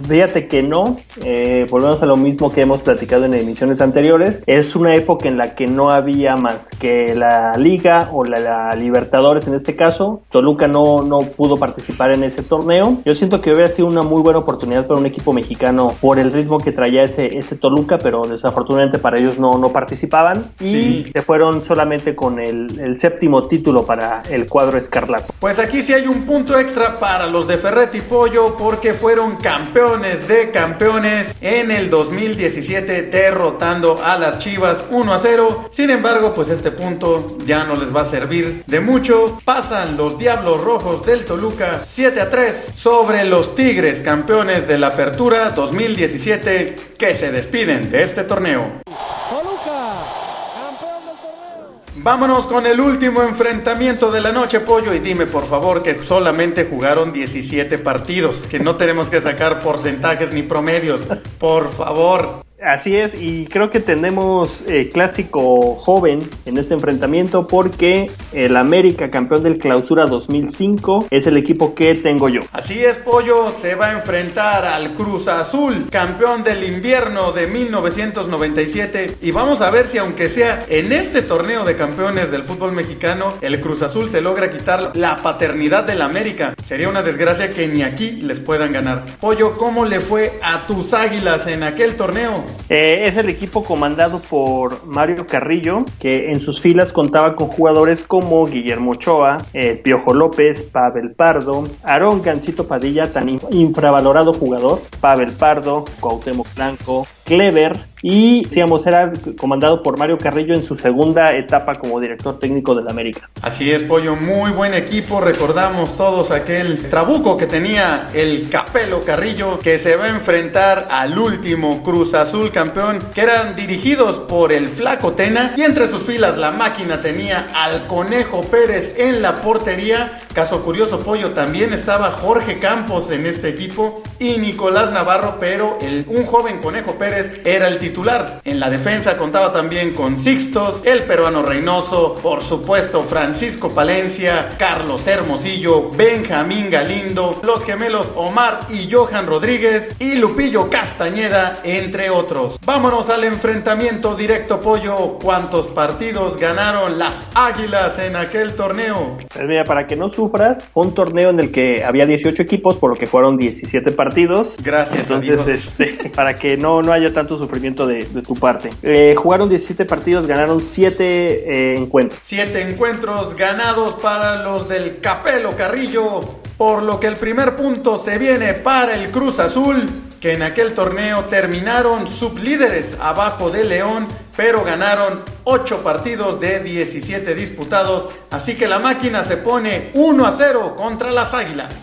S2: Fíjate que no, eh, volvemos a lo mismo que hemos platicado en emisiones anteriores. Es una época en la que no había más que la Liga o la, la Libertadores en este caso. Toluca no, no pudo participar en ese torneo. Yo siento que hubiera sido una muy buena oportunidad para un equipo mexicano por el ritmo que traía ese, ese Toluca, pero desafortunadamente para ellos no, no participaban y
S1: Sí.
S2: se fueron solamente con el, el séptimo título para el cuadro escarlata.
S1: Pues aquí sí hay un punto extra para los de Ferretti Pollo porque fueron campeones de campeones en el 2017 derrotando a las Chivas 1 a 0. Sin embargo, pues este punto ya no les va a servir de mucho. Pasan los Diablos Rojos del Toluca 7 a 3 sobre los Tigres campeones de la Apertura 2017 que se despiden de este torneo.
S4: Toluca, campeón del torneo.
S1: Vámonos con el último enfrentamiento de la noche, Pollo. Y dime, por favor, que solamente jugaron 17 partidos. Que no tenemos que sacar porcentajes ni promedios. Por favor.
S2: Así es, y creo que tenemos eh, clásico joven en este enfrentamiento porque el América, campeón del Clausura 2005, es el equipo que tengo yo.
S1: Así es, Pollo, se va a enfrentar al Cruz Azul, campeón del invierno de 1997, y vamos a ver si aunque sea en este torneo de campeones del fútbol mexicano, el Cruz Azul se logra quitar la paternidad del América. Sería una desgracia que ni aquí les puedan ganar. Pollo, ¿cómo le fue a tus águilas en aquel torneo?
S2: Eh, es el equipo comandado por Mario Carrillo, que en sus filas contaba con jugadores como Guillermo Ochoa, eh, Piojo López, Pavel Pardo, Aarón Gancito Padilla, tan infravalorado jugador, Pavel Pardo, Cuauhtémoc Blanco, Clever y, digamos, era comandado por Mario Carrillo en su segunda etapa como director técnico del América.
S1: Así es, Pollo, muy buen equipo. Recordamos todos aquel trabuco que tenía el Capelo Carrillo que se va a enfrentar al último Cruz Azul campeón, que eran dirigidos por el Flaco Tena y entre sus filas la máquina tenía al Conejo Pérez en la portería. Caso curioso, Pollo, también estaba Jorge Campos en este equipo y Nicolás Navarro, pero el, un joven Conejo Pérez era el titular. En la defensa contaba también con Sixtos, el peruano Reynoso, por supuesto Francisco Palencia, Carlos Hermosillo, Benjamín Galindo, los gemelos Omar y Johan Rodríguez y Lupillo Castañeda, entre otros. Vámonos al enfrentamiento directo, Pollo. ¿Cuántos partidos ganaron las Águilas en aquel torneo?
S2: Pues mira, para que no sufras, un torneo en el que había 18 equipos, por lo que fueron 17 partidos.
S1: Gracias
S2: Entonces,
S1: a Dios.
S2: este, para que no, no haya tanto sufrimiento de, de tu parte. Eh, jugaron 17 partidos, ganaron 7 eh, encuentros.
S1: Siete encuentros ganados para los del Capelo Carrillo, por lo que el primer punto se viene para el Cruz Azul, que en aquel torneo terminaron sublíderes abajo de León, pero ganaron 8 partidos de 17 disputados, así que la máquina se pone 1 a 0 contra las Águilas.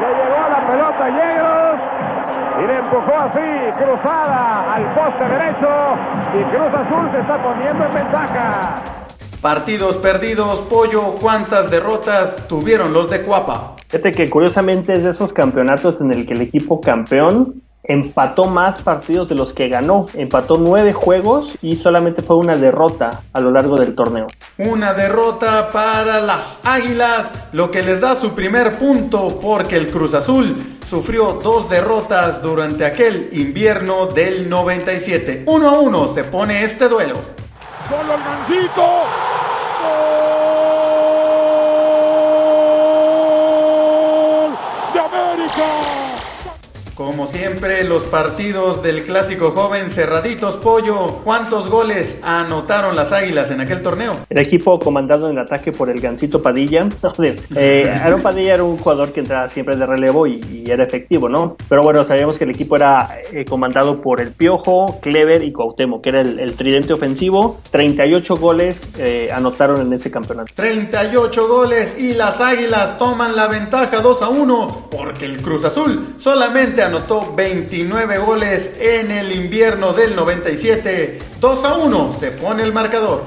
S4: Le llegó a la pelota Yegros y le empujó así, cruzada al poste derecho y Cruz Azul se está poniendo en ventaja.
S1: Partidos perdidos, Pollo, ¿cuántas derrotas tuvieron los de Cuapa?
S2: Fíjate que curiosamente es de esos campeonatos en el que el equipo campeón empató más partidos de los que ganó. Empató nueve juegos y solamente fue una derrota a lo largo del torneo.
S1: Una derrota para las Águilas, lo que les da su primer punto porque el Cruz Azul sufrió dos derrotas durante aquel invierno del 97. Uno a uno se pone este duelo.
S4: Solo el mancito. ¡Gol de América!
S1: Como siempre, los partidos del clásico joven cerraditos, pollo. ¿Cuántos goles anotaron las águilas en aquel torneo?
S2: El equipo comandado en el ataque por el Gancito Padilla. eh, Aaron Padilla era un jugador que entraba siempre de relevo y, y era efectivo, ¿no? Pero bueno, sabíamos que el equipo era eh, comandado por el Piojo, Clever y Cuauhtémoc, que era el, el tridente ofensivo. 38 goles eh, anotaron en ese campeonato.
S1: 38 goles y las águilas toman la ventaja 2 a 1 porque el Cruz Azul solamente anotó 29 goles en el invierno del 97. 2 a 1 se pone el marcador.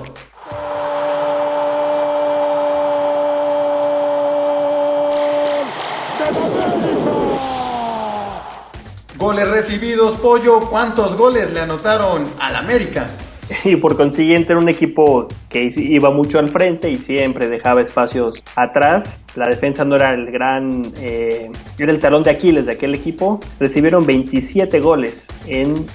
S1: Goles recibidos, Pollo. ¿Cuántos goles le anotaron al América?
S2: y por consiguiente era un equipo que iba mucho al frente y siempre dejaba espacios atrás. La defensa no era el gran, eh, era el talón de Aquiles de aquel equipo. Recibieron 27 goles en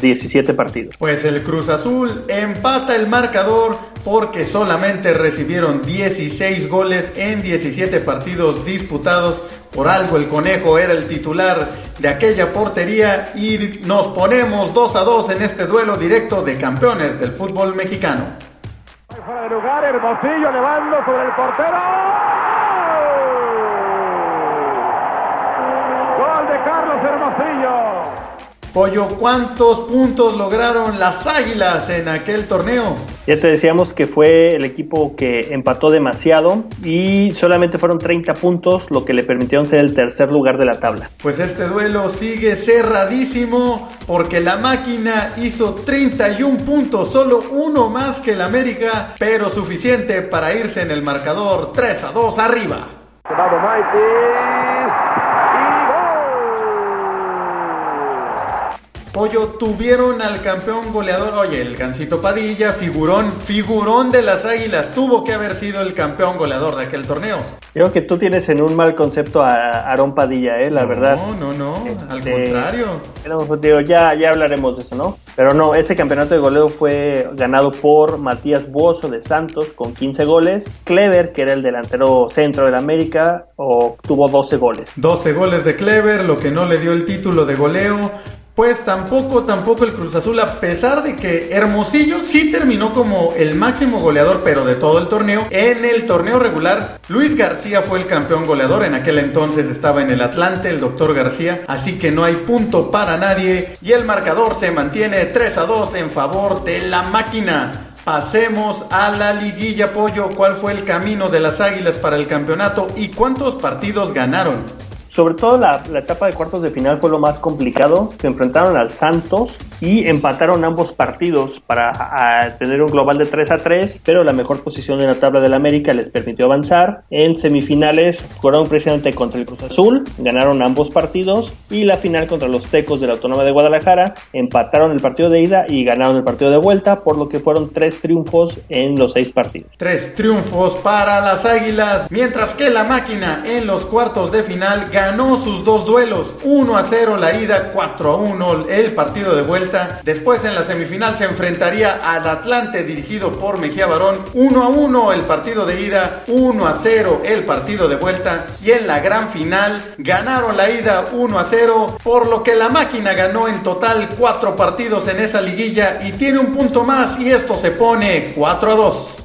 S2: 17 partidos.
S1: Pues el Cruz Azul empata el marcador porque solamente recibieron 16 goles en 17 partidos disputados. Por algo el conejo era el titular de aquella portería y nos ponemos 2 a 2 en este duelo directo de campeones del fútbol mexicano.
S4: Fuera de lugar, Hermosillo elevando sobre el portero. Gol de Carlos Hermosillo.
S1: Pollo, ¿cuántos puntos lograron las Águilas en aquel torneo?
S2: Ya te decíamos que fue el equipo que empató demasiado y solamente fueron 30 puntos, lo que le permitieron ser el tercer lugar de la tabla.
S1: Pues este duelo sigue cerradísimo porque la máquina hizo 31 puntos, solo uno más que el América, pero suficiente para irse en el marcador 3 a 2 arriba. Pollo tuvieron al campeón goleador, oye, el Gancito Padilla, figurón, figurón de las Águilas, tuvo que haber sido el campeón goleador de aquel torneo.
S2: Creo que tú tienes en un mal concepto a Aarón Padilla, ¿eh? la verdad.
S1: No, no, no, al
S2: Este,
S1: contrario.
S2: Pero, digo, ya, ya hablaremos de eso, ¿no? Pero no, ese campeonato de goleo fue ganado por Matías Bozo de Santos con 15 goles. Clever, que era el delantero centro del América, obtuvo 12 goles.
S1: 12 goles de Clever, lo que no le dio el título de goleo. Pues tampoco, tampoco el Cruz Azul, a pesar de que Hermosillo sí terminó como el máximo goleador, pero de todo el torneo. En el torneo regular, Luis García fue el campeón goleador. En aquel entonces estaba en el Atlante, el doctor García. Así que no hay punto para nadie. Y el marcador se mantiene 3 a 2 en favor de la máquina. Pasemos a la liguilla pollo. ¿Cuál fue el camino de las águilas para el campeonato y cuántos partidos ganaron?
S2: Sobre todo la, etapa de cuartos de final fue lo más complicado. Se enfrentaron al Santos y empataron ambos partidos para tener un global de 3 a 3, pero la mejor posición en la tabla del América les permitió avanzar. En semifinales jugaron precisamente contra el Cruz Azul, ganaron ambos partidos y la final contra los Tecos de la Autónoma de Guadalajara empataron el partido de ida y ganaron el partido de vuelta, por lo que fueron tres triunfos en los seis partidos.
S1: Tres triunfos para las Águilas, mientras que la máquina en los cuartos de final ganó sus dos duelos, 1 a 0 la ida, 4 a 1 el partido de vuelta. Después en la semifinal se enfrentaría al Atlante dirigido por Mejía Barón, 1 a 1 el partido de ida, 1 a 0 el partido de vuelta y en la gran final ganaron la ida 1 a 0, por lo que la máquina ganó en total 4 partidos en esa liguilla y tiene un punto más y esto se pone 4 a 2.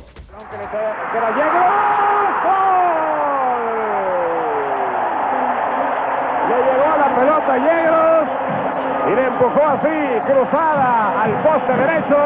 S4: Le llegó la pelota a Yegros y le empujó así, cruzada al poste derecho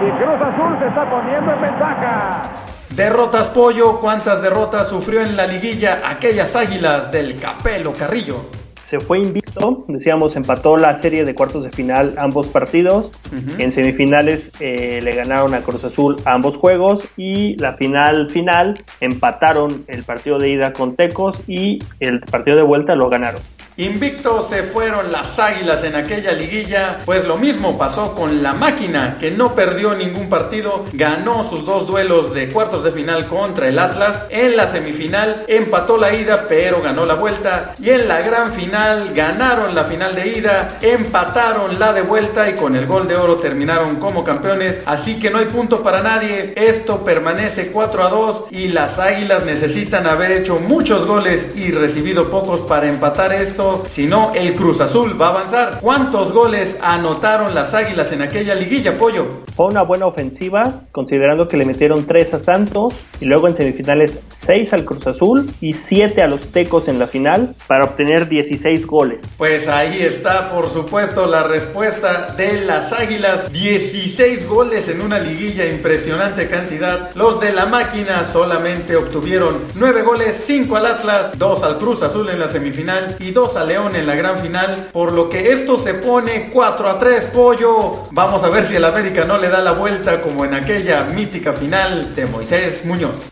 S4: y Cruz Azul se está poniendo en ventaja.
S1: Derrotas Pollo, ¿cuántas derrotas sufrió en la liguilla aquellas águilas del Capelo Carrillo?
S2: se fue invicto, decíamos, empató la serie de cuartos de final ambos partidos. En semifinales eh, le ganaron a Cruz Azul ambos juegos y la final final empataron el partido de ida con Tecos y el partido de vuelta lo ganaron.
S1: Invicto se fueron las águilas en aquella liguilla, pues lo mismo pasó con la máquina, que no perdió ningún partido, ganó sus dos duelos de cuartos de final contra el Atlas, en la semifinal empató la ida pero ganó la vuelta y en la gran final ganaron la final de ida, empataron la de vuelta y con el gol de oro terminaron como campeones, así que no hay punto para nadie, esto permanece 4 a 2 y las águilas necesitan haber hecho muchos goles y recibido pocos para empatar esto si no el Cruz Azul va a avanzar. ¿Cuántos goles anotaron las Águilas en aquella liguilla, Pollo?
S2: Fue una buena ofensiva, considerando que le metieron 3 a Santos y luego en semifinales 6 al Cruz Azul y 7 a los Tecos en la final para obtener 16 goles.
S1: Pues ahí está, por supuesto, la respuesta de las Águilas. 16 goles en una liguilla, impresionante cantidad. Los de la máquina solamente obtuvieron 9 goles, 5 al Atlas, 2 al Cruz Azul en la semifinal y 2 a León en la gran final, por lo que esto se pone 4 a 3 pollo. Vamos a ver si el América no le da la vuelta como en aquella mítica final de Moisés Muñoz.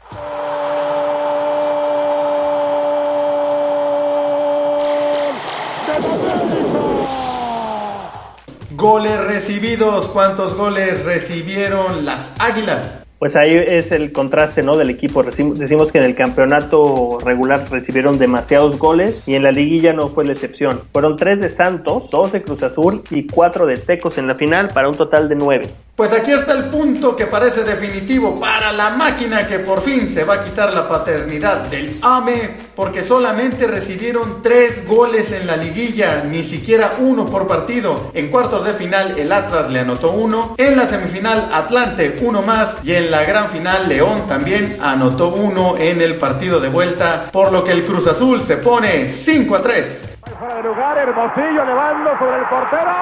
S1: Goles recibidos, ¿cuántos goles recibieron las Águilas?
S2: pues ahí es el contraste ¿no? del equipo. Decimos que en el campeonato regular recibieron demasiados goles y en la liguilla no fue la excepción. Fueron tres de Santos, dos de Cruz Azul y cuatro de Tecos en la final para un total de nueve.
S1: Pues aquí está el punto que parece definitivo para la máquina que por fin se va a quitar la paternidad del AME porque solamente recibieron tres goles en la liguilla, ni siquiera uno por partido. En cuartos de final el Atlas le anotó uno, en la semifinal Atlante uno más y en la gran final León también anotó uno en el partido de vuelta, por lo que el Cruz Azul se pone 5 a 3.
S4: Fuera de lugar, Hermosillo levando sobre el portero.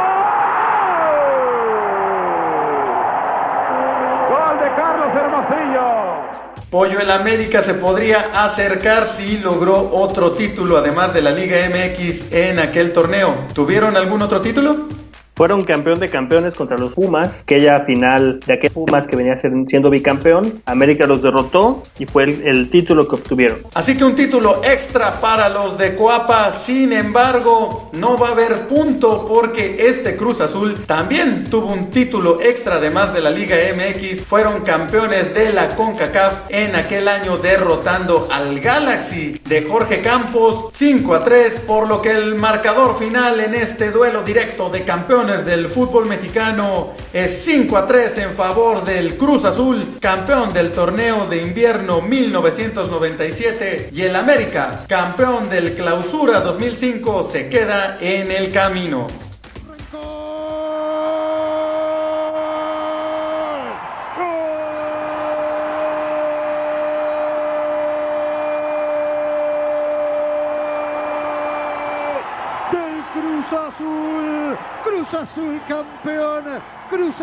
S4: Gol de Carlos Hermosillo.
S1: Pollo el América se podría acercar si logró otro título además de la Liga MX en aquel torneo. ¿Tuvieron algún otro título?
S2: Fueron campeón de campeones contra los Pumas, aquella final de aquel Pumas que venía siendo bicampeón. América los derrotó y fue el, el título que obtuvieron.
S1: Así que un título extra para los de Coapa. Sin embargo, no va a haber punto porque este Cruz Azul también tuvo un título extra además de la Liga MX. Fueron campeones de la CONCACAF en aquel año derrotando al Galaxy de Jorge Campos 5 a 3, por lo que el marcador final en este duelo directo de campeones del fútbol mexicano es 5 a 3 en favor del Cruz Azul, campeón del torneo de invierno 1997 y el América, campeón del Clausura 2005, se queda en el camino.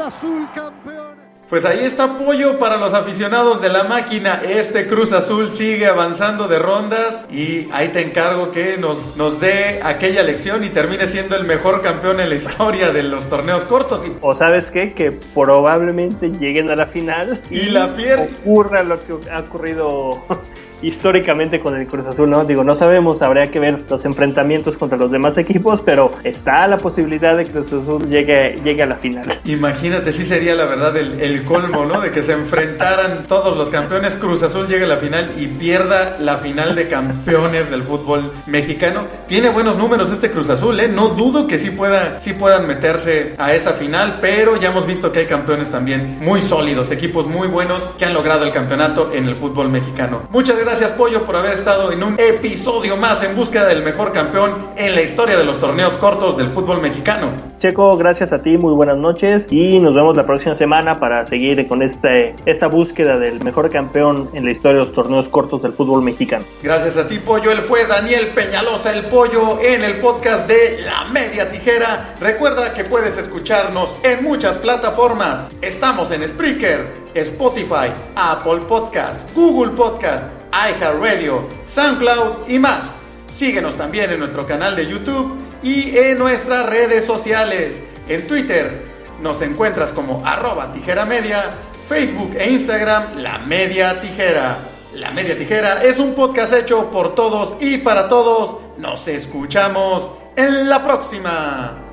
S5: Azul campeón.
S1: Pues ahí está apoyo para los aficionados de la máquina. Este Cruz Azul sigue avanzando de rondas y ahí te encargo que nos, nos dé aquella lección y termine siendo el mejor campeón en la historia de los torneos cortos.
S2: O sabes qué, que probablemente lleguen a la final
S1: y, la pierden.
S2: Ocurra lo que ha ocurrido históricamente con el Cruz Azul, ¿no? Digo, no sabemos, habría que ver los enfrentamientos contra los demás equipos, pero está la posibilidad de que Cruz Azul llegue, llegue a la final.
S1: Imagínate, sí sería la verdad el, el colmo, ¿no? De que se enfrentaran todos los campeones, Cruz Azul llegue a la final y pierda la final de campeones del fútbol mexicano. Tiene buenos números este Cruz Azul, ¿eh? No dudo que sí, pueda, sí puedan meterse a esa final, pero ya hemos visto que hay campeones también muy sólidos, equipos muy buenos que han logrado el campeonato en el fútbol mexicano. Muchas gracias gracias Pollo por haber estado en un episodio más en búsqueda del mejor campeón en la historia de los torneos cortos del fútbol mexicano.
S2: Checo, gracias a ti, muy buenas noches y nos vemos la próxima semana para seguir con este, esta búsqueda del mejor campeón en la historia de los torneos cortos del fútbol mexicano.
S1: Gracias a ti Pollo, él fue Daniel Peñalosa el Pollo en el podcast de La Media Tijera. Recuerda que puedes escucharnos en muchas plataformas. Estamos en Spreaker, Spotify, Apple Podcast, Google Podcast iHeartRadio, SoundCloud y más. Síguenos también en nuestro canal de YouTube y en nuestras redes sociales. En Twitter nos encuentras como arroba tijera media, Facebook e Instagram La Media Tijera. La Media Tijera es un podcast hecho por todos y para todos. Nos escuchamos en la próxima.